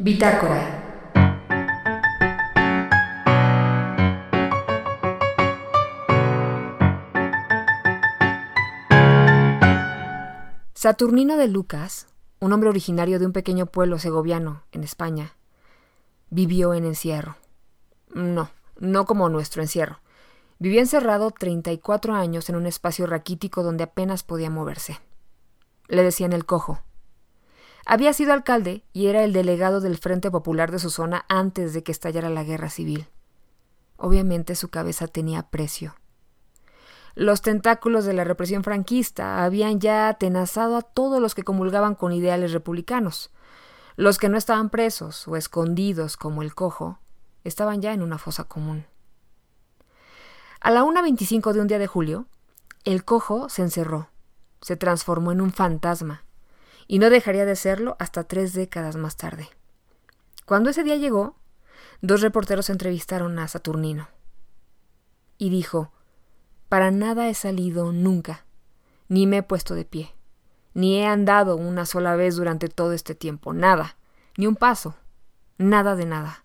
Bitácora. Saturnino de Lucas, un hombre originario de un pequeño pueblo segoviano en España, vivió en encierro. No, no como nuestro encierro. Vivió encerrado 34 años en un espacio raquítico donde apenas podía moverse. Le decían el cojo. Había sido alcalde y era el delegado del Frente Popular de su zona antes de que estallara la guerra civil. Obviamente su cabeza tenía precio. Los tentáculos de la represión franquista habían ya atenazado a todos los que comulgaban con ideales republicanos. Los que no estaban presos o escondidos como el cojo estaban ya en una fosa común. A la 1.25 de un día de julio, el cojo se encerró, se transformó en un fantasma, y no dejaría de serlo hasta tres décadas más tarde. Cuando ese día llegó, dos reporteros entrevistaron a Saturnino. Y dijo, para nada he salido nunca, ni me he puesto de pie, ni he andado una sola vez durante todo este tiempo, nada, ni un paso, nada de nada.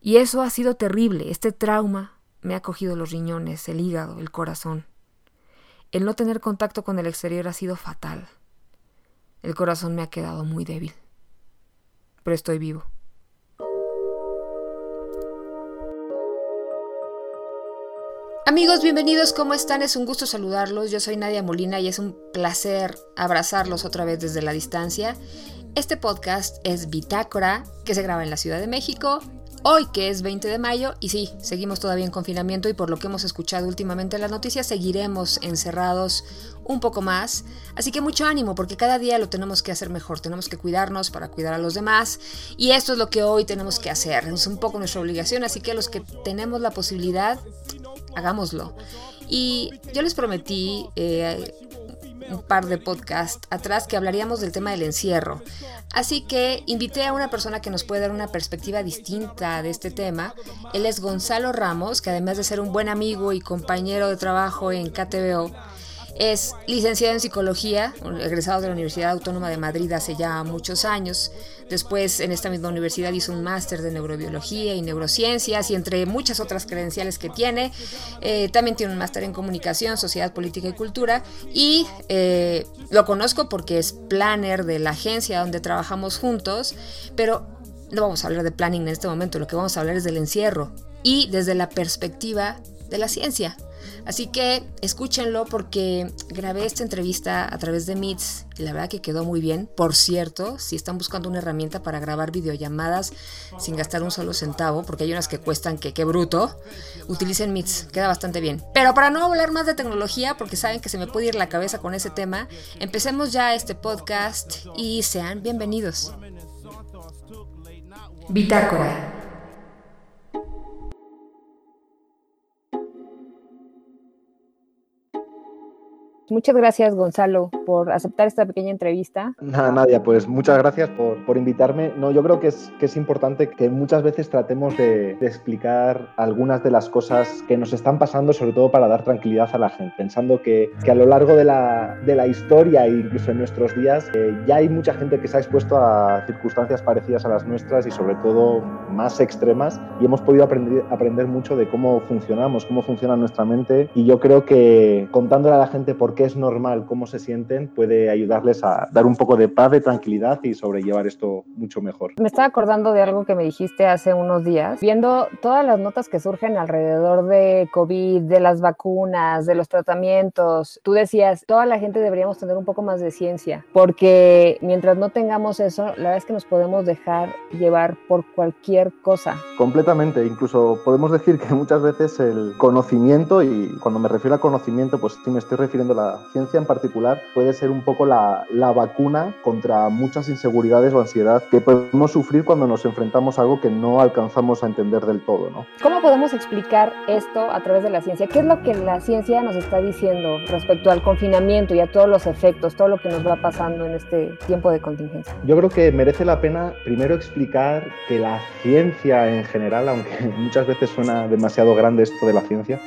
Y eso ha sido terrible, este trauma me ha cogido los riñones, el hígado, el corazón. El no tener contacto con el exterior ha sido fatal. El corazón me ha quedado muy débil. Pero estoy vivo. Amigos, bienvenidos, ¿cómo están? Es un gusto saludarlos. Yo soy Nadia Molina y es un placer abrazarlos otra vez desde la distancia. Este podcast es Bitácora, que se graba en la Ciudad de México Hoy que es 20 de mayo, y sí, seguimos todavía en confinamiento y por lo que hemos escuchado últimamente en las noticias, seguiremos encerrados un poco más. Así que mucho ánimo porque cada día lo tenemos que hacer mejor, tenemos que cuidarnos para cuidar a los demás y esto es lo que hoy tenemos que hacer, es un poco nuestra obligación, así que los que tenemos la posibilidad, hagámoslo. Y yo les prometí eh, un par de podcasts atrás que hablaríamos del tema del encierro. Así que invité a una persona que nos puede dar una perspectiva distinta de este tema. Él es Gonzalo Ramos, que además de ser un buen amigo y compañero de trabajo en KTBO, es licenciado en psicología, egresado de la Universidad Autónoma de Madrid hace ya muchos años. Después en esta misma universidad hizo un máster de neurobiología y neurociencias y entre muchas otras credenciales que tiene. Eh, también tiene un máster en comunicación, sociedad, política y cultura. Y eh, lo conozco porque es planner de la agencia donde trabajamos juntos, pero no vamos a hablar de planning en este momento, lo que vamos a hablar es del encierro y desde la perspectiva de la ciencia. Así que escúchenlo porque grabé esta entrevista a través de Meets y la verdad que quedó muy bien. Por cierto, si están buscando una herramienta para grabar videollamadas sin gastar un solo centavo, porque hay unas que cuestan que qué bruto, utilicen Meets, queda bastante bien. Pero para no hablar más de tecnología, porque saben que se me puede ir la cabeza con ese tema, empecemos ya este podcast y sean bienvenidos. Bitácora Muchas gracias, Gonzalo, por aceptar esta pequeña entrevista. Nada, Nadia, pues muchas gracias por, por, invitarme. No, yo creo que es, que es importante que muchas veces tratemos de, de, explicar algunas de las cosas que nos están pasando, sobre todo para dar tranquilidad a la gente, pensando que, que a lo largo de la, de la, historia e incluso en nuestros días eh, ya hay mucha gente que se ha expuesto a circunstancias parecidas a las nuestras y sobre todo más extremas y hemos podido aprender, aprender mucho de cómo funcionamos, cómo funciona nuestra mente y yo creo que contándole a la gente por qué es normal, cómo se sienten, puede ayudarles a dar un poco de paz, de tranquilidad y sobrellevar esto mucho mejor. Me estaba acordando de algo que me dijiste hace unos días, viendo todas las notas que surgen alrededor de COVID, de las vacunas, de los tratamientos. Tú decías, toda la gente deberíamos tener un poco más de ciencia, porque mientras no tengamos eso, la verdad es que nos podemos dejar llevar por cualquier cosa. Completamente, incluso podemos decir que muchas veces el conocimiento, y cuando me refiero a conocimiento, pues sí me estoy refiriendo a la ciencia en particular puede ser un poco la, la, vacuna contra muchas inseguridades o ansiedad que podemos sufrir cuando nos enfrentamos a algo que no alcanzamos a entender del todo. ¿no? ¿Cómo podemos explicar esto a través de la ciencia? ¿Qué es lo que la ciencia nos está diciendo respecto al confinamiento y a todos los efectos, todo lo que nos va pasando en este tiempo de contingencia? Yo creo que merece la pena primero explicar que la ciencia en general, aunque muchas veces suena demasiado grande esto de la ciencia,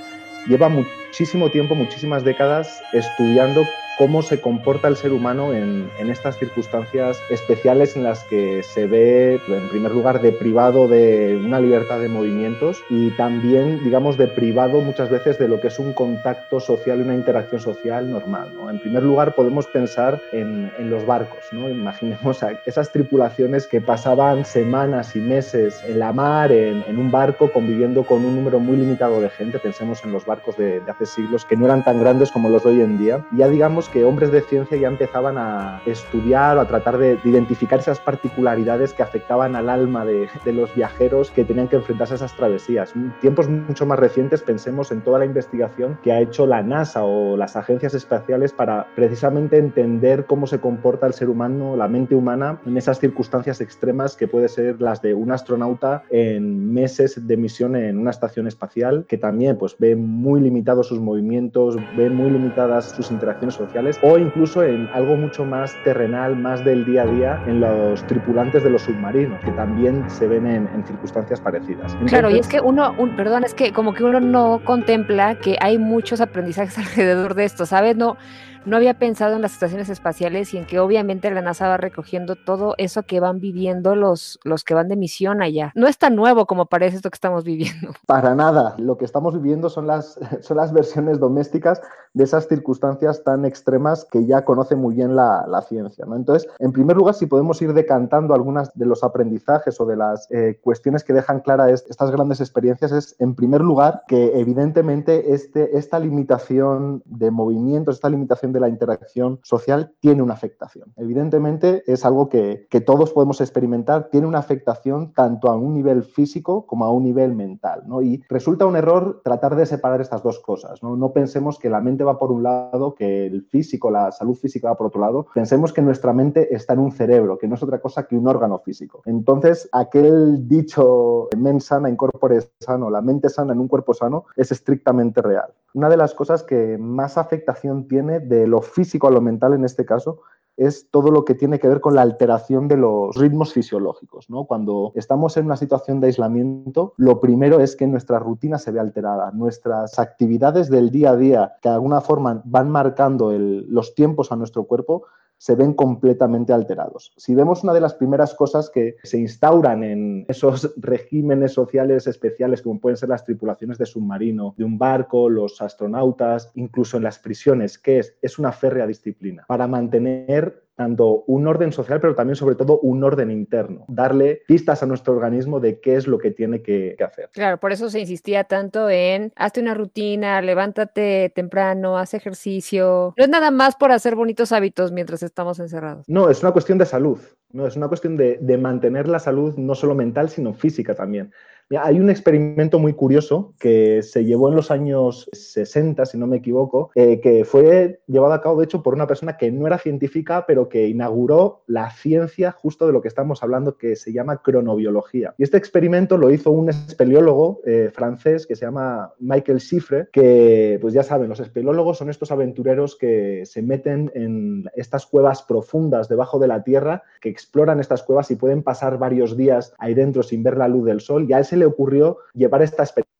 lleva muchísimo tiempo, muchísimas décadas estudiando cómo se comporta el ser humano en, estas circunstancias especiales en las que se ve, en primer lugar, deprivado de una libertad de movimientos y también, digamos, deprivado muchas veces de lo que es un contacto social y una interacción social normal. En primer lugar, podemos pensar en, los barcos. ¿no? Imaginemos a esas tripulaciones que pasaban semanas y meses en la mar, en, un barco, conviviendo con un número muy limitado de gente. Pensemos en los barcos de, de hace siglos, que no eran tan grandes como los de hoy en día. Ya digamos que hombres de ciencia ya empezaban a estudiar o a tratar de, identificar esas particularidades que afectaban al alma de, los viajeros que tenían que enfrentarse a esas travesías. En tiempos mucho más recientes pensemos en toda la investigación que ha hecho la NASA o las agencias espaciales para precisamente entender cómo se comporta el ser humano, la mente humana en esas circunstancias extremas que puede ser las de un astronauta en meses de misión en una estación espacial que también pues ve muy limitados sus movimientos, ve muy limitadas sus interacciones sociales o incluso en algo mucho más terrenal, más del día a día, en los tripulantes de los submarinos, que también se ven en, circunstancias parecidas. claro, y es que uno, un, perdón, es que como que uno no contempla que hay muchos aprendizajes alrededor de esto, ¿sabes? No, no había pensado en las estaciones espaciales y en que obviamente la NASA va recogiendo todo eso que van viviendo los, los que van de misión allá. No es tan nuevo como parece esto que estamos viviendo. Para nada. Lo que estamos viviendo son las, son las versiones domésticas de esas circunstancias tan extremas que ya conoce muy bien la, la ciencia. ¿no? Entonces, en primer lugar, si podemos ir decantando algunas de los aprendizajes o de las eh, cuestiones que dejan claras estas grandes experiencias, es, en primer lugar, que evidentemente este, esta limitación de movimientos, esta limitación de la interacción social tiene una afectación. Evidentemente es algo que, todos podemos experimentar, tiene una afectación tanto a un nivel físico como a un nivel mental. ¿no? Y resulta un error tratar de separar estas dos cosas. ¿no? no pensemos que la mente va por un lado, que el físico, la salud física va por otro lado. Pensemos que nuestra mente está en un cerebro, que no es otra cosa que un órgano físico. Entonces, aquel dicho men sana en corpore sano, la mente sana en un cuerpo sano, es estrictamente real. Una de las cosas que más afectación tiene de lo físico a lo mental en este caso, es todo lo que tiene que ver con la alteración de los ritmos fisiológicos. ¿no? Cuando estamos en una situación de aislamiento, lo primero es que nuestra rutina se ve alterada, nuestras actividades del día a día, que de alguna forma van marcando los tiempos a nuestro cuerpo, se ven completamente alterados. Si vemos una de las primeras cosas que se instauran en esos regímenes sociales especiales, como pueden ser las tripulaciones de submarino, de un barco, los astronautas, incluso en las prisiones, que es, es una férrea disciplina para mantener tanto un orden social, pero también sobre todo un orden interno, darle pistas a nuestro organismo de qué es lo que tiene que, hacer. Claro, por eso se insistía tanto en hazte una rutina, levántate temprano, haz ejercicio. No es nada más por hacer bonitos hábitos mientras estamos encerrados. No, es una cuestión de salud. No, es una cuestión de, de mantener la salud no solo mental, sino física también. Hay un experimento muy curioso que se llevó en los años 60, si no me equivoco, eh, que fue llevado a cabo, de hecho, por una persona que no era científica, pero que inauguró la ciencia justo de lo que estamos hablando, que se llama cronobiología. Y este experimento lo hizo un espeleólogo eh, francés que se llama Michael Chiffre, que, pues ya saben, los espeleólogos son estos aventureros que se meten en estas cuevas profundas debajo de la Tierra, que exploran estas cuevas y pueden pasar varios días ahí dentro sin ver la luz del sol. Y a ese le ocurrió llevar esta experiencia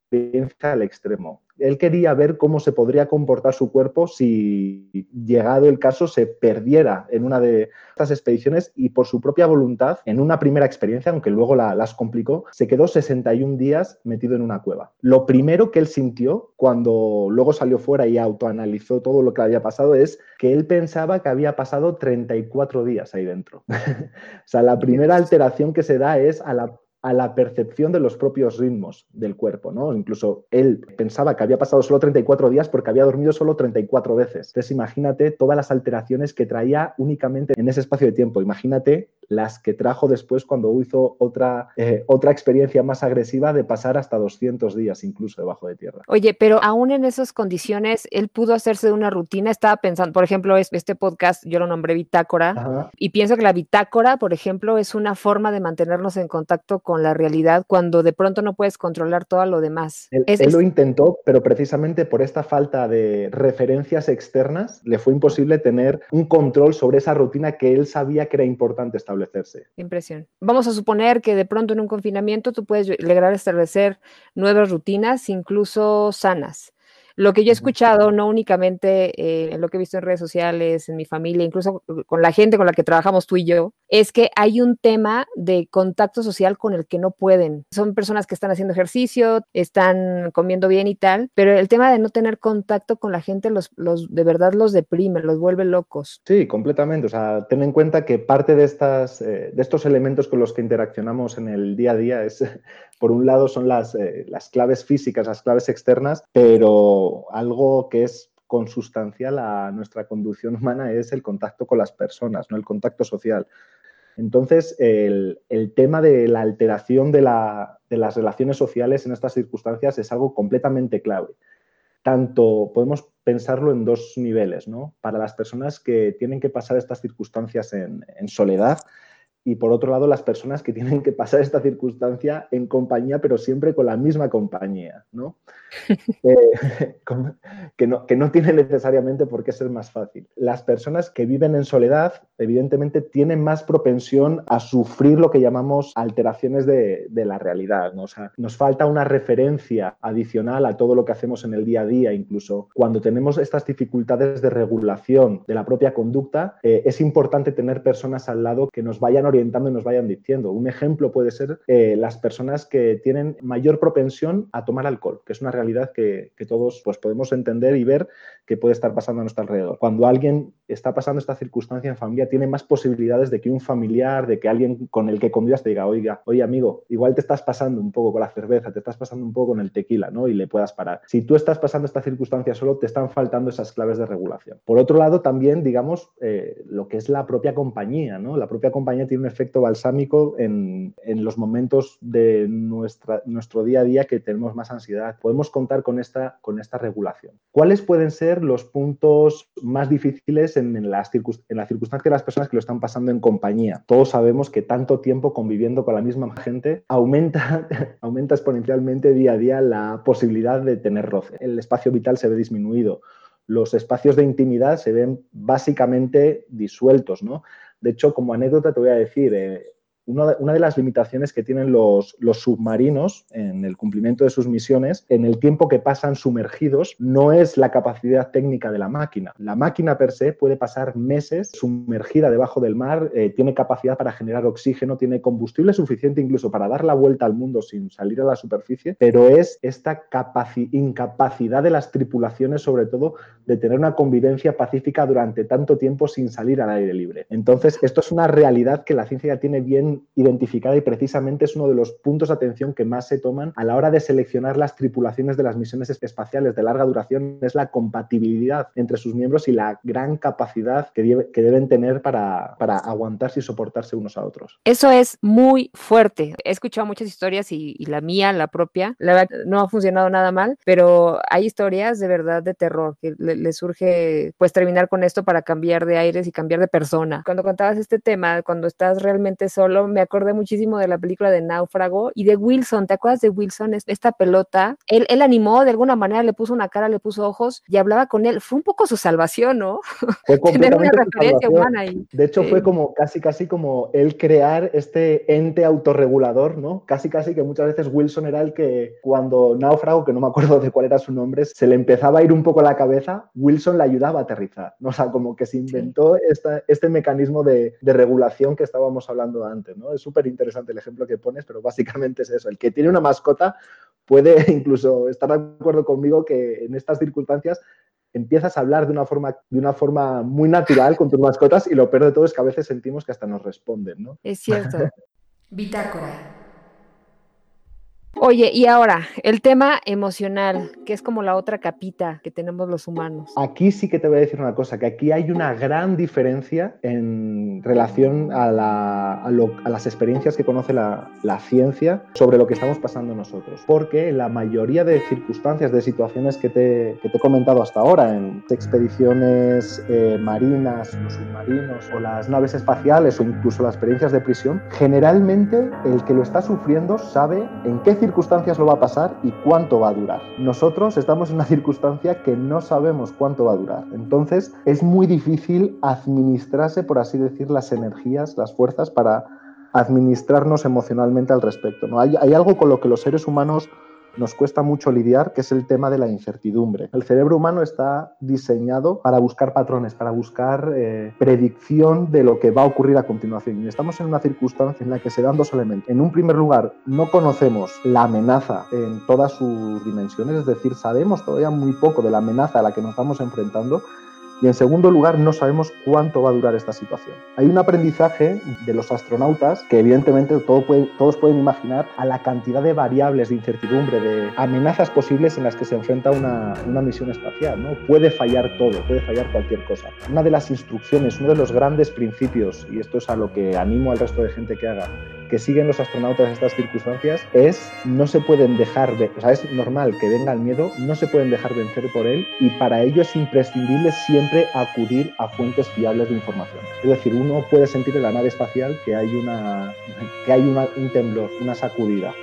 al extremo. Él quería ver cómo se podría comportar su cuerpo si, llegado el caso, se perdiera en una de estas expediciones y por su propia voluntad, en una primera experiencia, aunque luego las complicó, se quedó 61 días metido en una cueva. Lo primero que él sintió cuando luego salió fuera y autoanalizó todo lo que había pasado es que él pensaba que había pasado 34 días ahí dentro. o sea, la primera alteración que se da es a la a la percepción de los propios ritmos del cuerpo, ¿no? Incluso él pensaba que había pasado solo 34 días porque había dormido solo 34 veces. Entonces imagínate todas las alteraciones que traía únicamente en ese espacio de tiempo. Imagínate las que trajo después cuando hizo otra, eh, otra experiencia más agresiva de pasar hasta 200 días incluso debajo de tierra. Oye, pero aún en esas condiciones, él pudo hacerse de una rutina. Estaba pensando, por ejemplo, este podcast yo lo nombré bitácora y pienso que la bitácora, por ejemplo, es una forma de mantenernos en contacto con la realidad cuando de pronto no puedes controlar todo lo demás. Él, lo intentó, pero precisamente por esta falta de referencias externas le fue imposible tener un control sobre esa rutina que él sabía que era importante establecer establecerse. Impresión. Vamos a suponer que de pronto en un confinamiento tú puedes lograr establecer nuevas rutinas, incluso sanas. Lo que yo he escuchado, no únicamente eh, en lo que he visto en redes sociales, en mi familia, incluso con la gente con la que trabajamos tú y yo, es que hay un tema de contacto social con el que no pueden. Son personas que están haciendo ejercicio, están comiendo bien y tal, pero el tema de no tener contacto con la gente los, los de verdad los deprime, los vuelve locos. Sí, completamente. O sea, ten en cuenta que parte de, estas, eh, de estos elementos con los que interaccionamos en el día a día es, por un lado, son las, eh, las claves físicas, las claves externas, pero algo que es consustancial a nuestra conducción humana es el contacto con las personas, ¿no? el contacto social. Entonces, el, tema de la alteración de, de, las relaciones sociales en estas circunstancias es algo completamente clave. Tanto podemos pensarlo en dos niveles, ¿no? Para las personas que tienen que pasar estas circunstancias en soledad, y por otro lado las personas que tienen que pasar esta circunstancia en compañía, pero siempre con la misma compañía, ¿no? Eh, que, no que no tiene necesariamente por qué ser más fácil. Las personas que viven en soledad, evidentemente, tienen más propensión a sufrir lo que llamamos alteraciones de, de la realidad, ¿no? O sea, nos falta una referencia adicional a todo lo que hacemos en el día a día, incluso cuando tenemos estas dificultades de regulación de la propia conducta, eh, es importante tener personas al lado que nos vayan orientando y nos vayan diciendo. Un ejemplo puede ser eh, las personas que tienen mayor propensión a tomar alcohol, que es una realidad que, todos pues, podemos entender y ver que puede estar pasando a nuestro alrededor. Cuando alguien está pasando esta circunstancia en familia, tiene más posibilidades de que un familiar, de que alguien con el que convivas te diga, oiga, oye amigo, igual te estás pasando un poco con la cerveza, te estás pasando un poco con el tequila, ¿no? Y le puedas parar. Si tú estás pasando esta circunstancia solo, te están faltando esas claves de regulación. Por otro lado, también, digamos, eh, lo que es la propia compañía, ¿no? La propia compañía tiene un efecto balsámico en, los momentos de nuestra, nuestro día a día que tenemos más ansiedad. Podemos contar con esta, con esta regulación. ¿Cuáles pueden ser los puntos más difíciles en, las en la circunstancia de las personas que lo están pasando en compañía? Todos sabemos que tanto tiempo conviviendo con la misma gente aumenta, aumenta exponencialmente día a día la posibilidad de tener roce. El espacio vital se ve disminuido los espacios de intimidad se ven básicamente disueltos, ¿no? De hecho, como anécdota te voy a decir, eh, una de, las limitaciones que tienen los, submarinos en el cumplimiento de sus misiones, en el tiempo que pasan sumergidos, no es la capacidad técnica de la máquina. La máquina per se puede pasar meses sumergida debajo del mar, eh, tiene capacidad para generar oxígeno, tiene combustible suficiente incluso para dar la vuelta al mundo sin salir a la superficie, pero es esta incapacidad de las tripulaciones, sobre todo, de tener una convivencia pacífica durante tanto tiempo sin salir al aire libre. Entonces, esto es una realidad que la ciencia ya tiene bien identificada y precisamente es uno de los puntos de atención que más se toman a la hora de seleccionar las tripulaciones de las misiones espaciales de larga duración, es la compatibilidad entre sus miembros y la gran capacidad que, deben tener para, aguantarse y soportarse unos a otros. Eso es muy fuerte. He escuchado muchas historias y, la mía, la propia, la verdad no ha funcionado nada mal, pero hay historias de verdad de terror que le, surge pues terminar con esto para cambiar de aires y cambiar de persona. Cuando contabas este tema, cuando estás realmente solo, me acordé muchísimo de la película de Náufrago y de Wilson. ¿Te acuerdas de Wilson? Esta pelota. Él, él animó, de alguna manera le puso una cara, le puso ojos y hablaba con él. Fue un poco su salvación, ¿no? Fue Tener una referencia humana ahí. De hecho, fue como casi, casi como él crear este ente autorregulador, ¿no? Casi, casi que muchas veces Wilson era el que cuando Náufrago, que no me acuerdo de cuál era su nombre, se le empezaba a ir un poco la cabeza, Wilson le ayudaba a aterrizar, ¿no? O sea, como que se inventó este mecanismo de, de regulación que estábamos hablando antes. Es súper interesante el ejemplo que pones, pero básicamente es eso. El que tiene una mascota puede incluso estar de acuerdo conmigo que en estas circunstancias empiezas a hablar de una forma, de una forma muy natural con tus mascotas y lo peor de todo es que a veces sentimos que hasta nos responden, ¿no? Es cierto. Bitácora. Oye, y ahora, el tema emocional, que es como la otra capita que tenemos los humanos. Aquí sí que te voy a decir una cosa, que aquí hay una gran diferencia en relación a, las experiencias que conoce la, ciencia sobre lo que estamos pasando nosotros. Porque la mayoría de circunstancias, de situaciones que te, he comentado hasta ahora, en expediciones eh, marinas, los submarinos o las naves espaciales o incluso las experiencias de prisión, generalmente el que lo está sufriendo sabe en qué circunstancias lo va a pasar y cuánto va a durar. Nosotros estamos en una circunstancia que no sabemos cuánto va a durar. Entonces es muy difícil administrarse, por así decir, las energías, las fuerzas para administrarnos emocionalmente al respecto. ¿no? Hay, hay algo con lo que los seres humanos nos cuesta mucho lidiar, que es el tema de la incertidumbre. El cerebro humano está diseñado para buscar patrones, para buscar eh, predicción de lo que va a ocurrir a continuación. Y estamos en una circunstancia en la que se dan dos elementos. En un primer lugar, no conocemos la amenaza en todas sus dimensiones, es decir, sabemos todavía muy poco de la amenaza a la que nos estamos enfrentando y en segundo lugar, no sabemos cuánto va a durar esta situación. Hay un aprendizaje de los astronautas que evidentemente todos pueden imaginar a la cantidad de variables de incertidumbre, de amenazas posibles en las que se enfrenta una, una misión espacial. ¿no? Puede fallar todo, puede fallar cualquier cosa. Una de las instrucciones, uno de los grandes principios, y esto es a lo que animo al resto de gente que haga, que siguen los astronautas estas circunstancias es no se pueden dejar, de, o sea, es normal que venga el miedo, no se pueden dejar vencer por él y para ello es imprescindible siempre acudir a fuentes fiables de información. Es decir, uno puede sentir en la nave espacial que hay, una, que hay un temblor, una sacudida.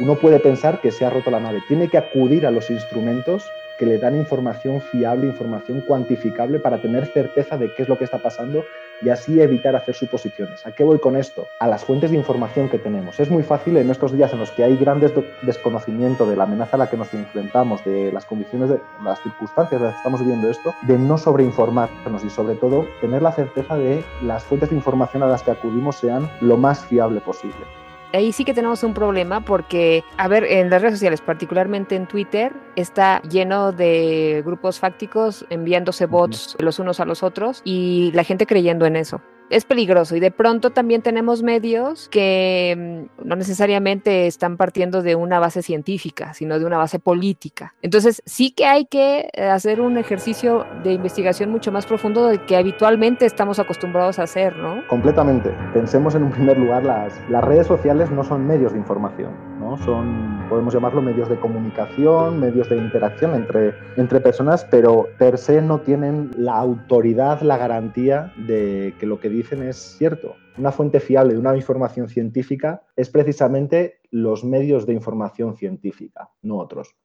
Uno puede pensar que se ha roto la nave. Tiene que acudir a los instrumentos que le dan información fiable, información cuantificable para tener certeza de qué es lo que está pasando y así evitar hacer suposiciones. ¿A qué voy con esto? A las fuentes de información que tenemos. Es muy fácil en estos días en los que hay grandes desconocimiento de la amenaza a la que nos enfrentamos, de las condiciones, de las circunstancias en las que estamos viviendo esto, de no sobreinformarnos y sobre todo tener la certeza de las fuentes de información a las que acudimos sean lo más fiable posible ahí sí que tenemos un problema porque, a ver, en las redes sociales, particularmente en Twitter, está lleno de grupos fácticos enviándose bots los unos a los otros y la gente creyendo en eso es peligroso y de pronto también tenemos medios que mm, no necesariamente están partiendo de una base científica, sino de una base política. Entonces sí que hay que eh, hacer un ejercicio de investigación mucho más profundo del que habitualmente estamos acostumbrados a hacer, ¿no? Completamente. Pensemos en un primer lugar, las, las redes sociales no son medios de información, ¿no? Son, podemos llamarlo medios de comunicación, medios de interacción entre, entre personas, pero per se no tienen la autoridad, la garantía de que lo que dicen es cierto. Una fuente fiable de una información científica es precisamente los medios de información científica, no otros.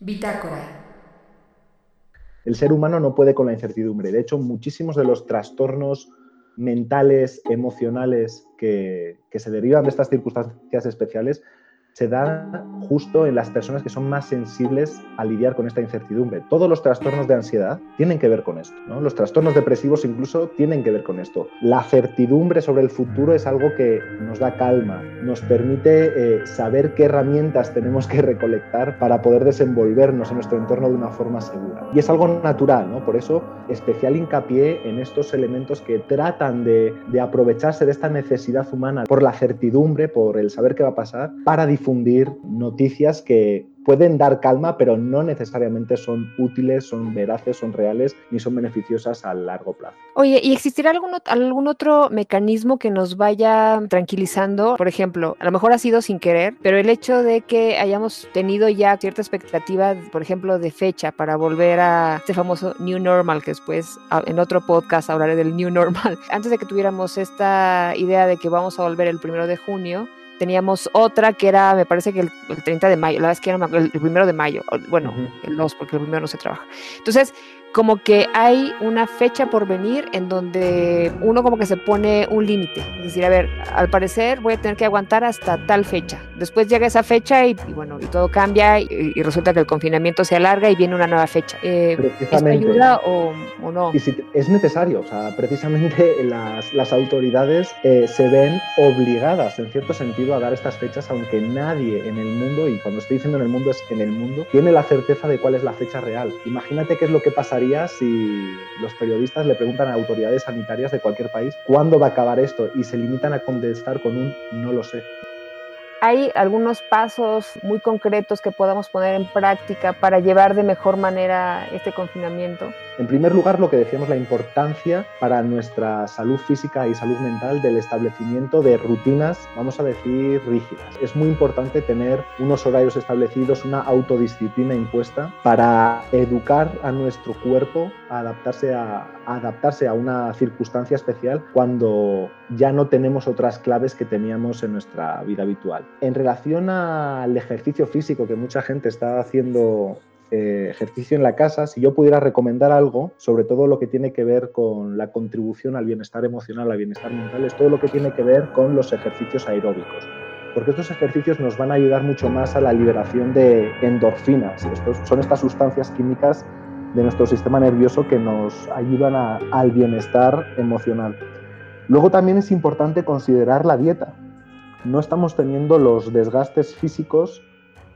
Bitácora. El ser humano no puede con la incertidumbre. De hecho, muchísimos de los trastornos mentales, emocionales que, que se derivan de estas circunstancias especiales se da justo en las personas que son más sensibles a lidiar con esta incertidumbre. Todos los trastornos de ansiedad tienen que ver con esto. Los trastornos depresivos incluso tienen que ver con esto. La certidumbre sobre el futuro es algo que nos da calma, nos permite eh, saber qué herramientas tenemos que recolectar para poder desenvolvernos en nuestro entorno de una forma segura. Y es algo natural, ¿no? por eso especial hincapié en estos elementos que tratan de, de aprovecharse de esta necesidad humana por la certidumbre, por el saber qué va a pasar, para difundir noticias que pueden dar calma, pero no necesariamente son útiles, son veraces, son reales, ni son beneficiosas a largo plazo. Oye, ¿y existirá algún, algún otro mecanismo que nos vaya tranquilizando? Por ejemplo, a lo mejor ha sido sin querer, pero el hecho de que hayamos tenido ya cierta expectativa, por ejemplo, de fecha para volver a este famoso New Normal, que después en otro podcast hablaré del New Normal, antes de que tuviéramos esta idea de que vamos a volver el primero de junio, teníamos otra que era, me parece que el, 30 de mayo, la verdad es que era el, primero de mayo, bueno, el 2, porque el primero no se trabaja. Entonces, como que hay una fecha por venir en donde uno como que se pone un límite. Es decir, a ver, al parecer voy a tener que aguantar hasta tal fecha. Después llega esa fecha y, bueno, y todo cambia y, resulta que el confinamiento se alarga y viene una nueva fecha. Eh, ¿Esto ayuda o, no? Y si es necesario, o sea, precisamente las, las autoridades eh, se ven obligadas, en cierto sentido, a dar estas fechas, aunque nadie en el mundo, y cuando estoy diciendo en el mundo es en el mundo, tiene la certeza de cuál es la fecha real. Imagínate qué es lo que pasaría si los periodistas le preguntan a autoridades sanitarias de cualquier país cuándo va a acabar esto y se limitan a contestar con un no lo sé? ¿Hay algunos pasos muy concretos que podamos poner en práctica para llevar de mejor manera este confinamiento? En primer lugar, lo que decíamos, la importancia para nuestra salud física y salud mental del establecimiento de rutinas, vamos a decir, rígidas. Es muy importante tener unos horarios establecidos, una autodisciplina impuesta para educar a nuestro cuerpo a adaptarse a, adaptarse a una circunstancia especial cuando ya no tenemos otras claves que teníamos en nuestra vida habitual. En relación al ejercicio físico que mucha gente está haciendo eh, ejercicio en la casa, si yo pudiera recomendar algo, sobre todo lo que tiene que ver con la contribución al bienestar emocional, al bienestar mental, es todo lo que tiene que ver con los ejercicios aeróbicos. porque estos ejercicios nos van a ayudar mucho más a la liberación de endorfinas. Estos, son estas sustancias químicas de nuestro sistema nervioso que nos ayudan al bienestar emocional. Luego también es importante considerar la dieta. No estamos teniendo los desgastes físicos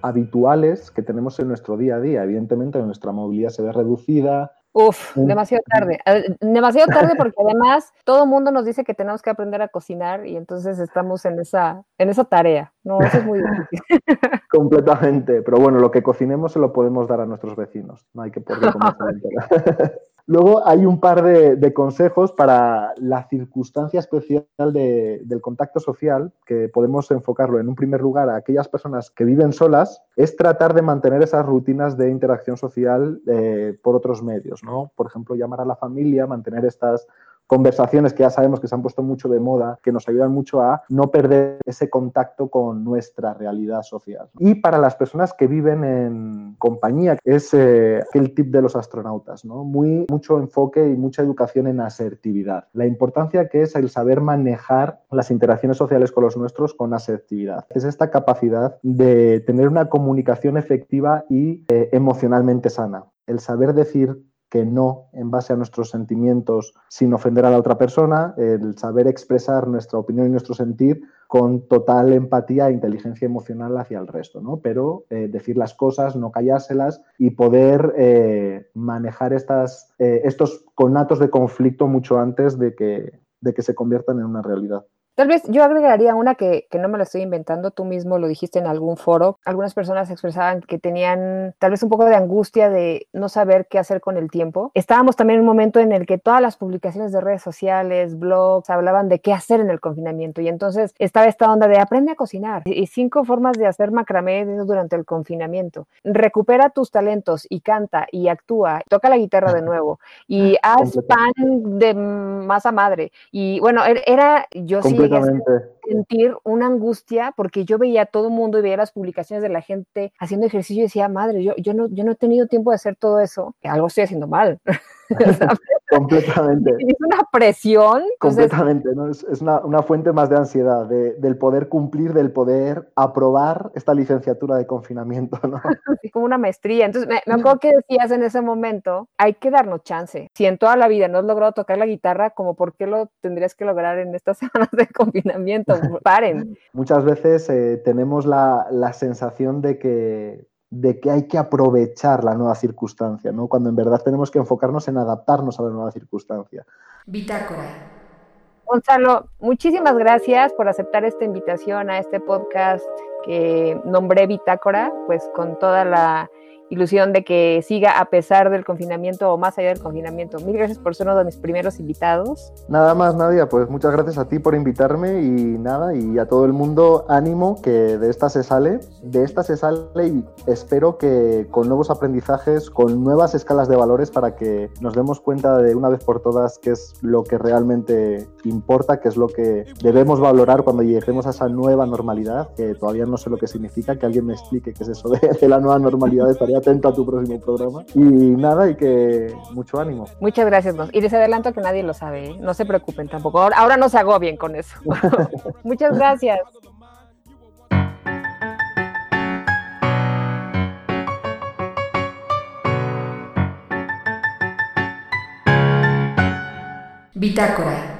habituales que tenemos en nuestro día a día. Evidentemente nuestra movilidad se ve reducida, Uf, demasiado tarde. Demasiado tarde porque además todo el mundo nos dice que tenemos que aprender a cocinar y entonces estamos en esa, en esa tarea. No, eso es muy difícil. Completamente. Pero bueno, lo que cocinemos se lo podemos dar a nuestros vecinos. No hay que por qué Luego hay un par de, consejos para la circunstancia especial del contacto social, que podemos enfocarlo en un primer lugar a aquellas personas que viven solas, es tratar de mantener esas rutinas de interacción social eh, por otros medios, ¿no? Por ejemplo, llamar a la familia, mantener estas conversaciones que ya sabemos que se han puesto mucho de moda, que nos ayudan mucho a no perder ese contacto con nuestra realidad social. Y para las personas que viven en compañía, es eh, aquel tip de los astronautas, ¿no? Muy, mucho enfoque y mucha educación en asertividad. La importancia que es el saber manejar las interacciones sociales con los nuestros con asertividad. Es esta capacidad de tener una comunicación efectiva y eh, emocionalmente sana. El saber decir que no en base a nuestros sentimientos sin ofender a la otra persona, el saber expresar nuestra opinión y nuestro sentir con total empatía e inteligencia emocional hacia el resto, ¿no? Pero eh, decir las cosas, no callárselas y poder eh, manejar estas, eh, estos conatos de conflicto mucho antes de que, de que se conviertan en una realidad. Tal vez yo agregaría una que, que, no me la estoy inventando, tú mismo lo dijiste en algún foro. Algunas personas expresaban que tenían tal vez un poco de angustia de no saber qué hacer con el tiempo. Estábamos también en un momento en el que todas las publicaciones de redes sociales, blogs, hablaban de qué hacer en el confinamiento. Y entonces estaba esta onda de aprende a cocinar y cinco formas de hacer macramé durante el confinamiento. Recupera tus talentos y canta y actúa, toca la guitarra de nuevo y haz pan de masa madre. Y bueno, er, era yo sí sentir una angustia porque yo veía a todo el mundo y veía las publicaciones de la gente haciendo ejercicio y decía, madre, yo, yo, no, yo no he tenido tiempo de hacer todo eso, algo estoy haciendo mal. Completamente. Es una presión. Completamente, ¿no? Es, una, fuente más de ansiedad, del poder cumplir, del poder aprobar esta licenciatura de confinamiento, ¿no? Sí, como una maestría. Entonces, me, acuerdo que decías en ese momento, hay que darnos chance. Si en toda la vida no has logrado tocar la guitarra, como por qué lo tendrías que lograr en estas semanas de confinamiento? Paren. Muchas veces eh, tenemos la, la sensación de que de que hay que aprovechar la nueva circunstancia, ¿no? cuando en verdad tenemos que enfocarnos en adaptarnos a la nueva circunstancia. Bitácora. Gonzalo, muchísimas gracias por aceptar esta invitación a este podcast que nombré Bitácora, pues con toda la ilusión de que siga a pesar del confinamiento o más allá del confinamiento. Mil gracias por ser uno de mis primeros invitados. Nada más, Nadia, pues muchas gracias a ti por invitarme y nada, y a todo el mundo ánimo que de esta se sale, de esta se sale y espero que con nuevos aprendizajes, con nuevas escalas de valores para que nos demos cuenta de una vez por todas qué es lo que realmente importa, qué es lo que debemos valorar cuando lleguemos a esa nueva normalidad, que todavía no sé lo que significa, que alguien me explique qué es eso de, de la nueva normalidad, estaría atento a tu próximo programa. Y nada, y que mucho ánimo. Muchas gracias, Y les adelanto que nadie lo sabe, ¿eh? no se preocupen tampoco. Ahora, ahora no se agobien con eso. Muchas gracias. Bitácora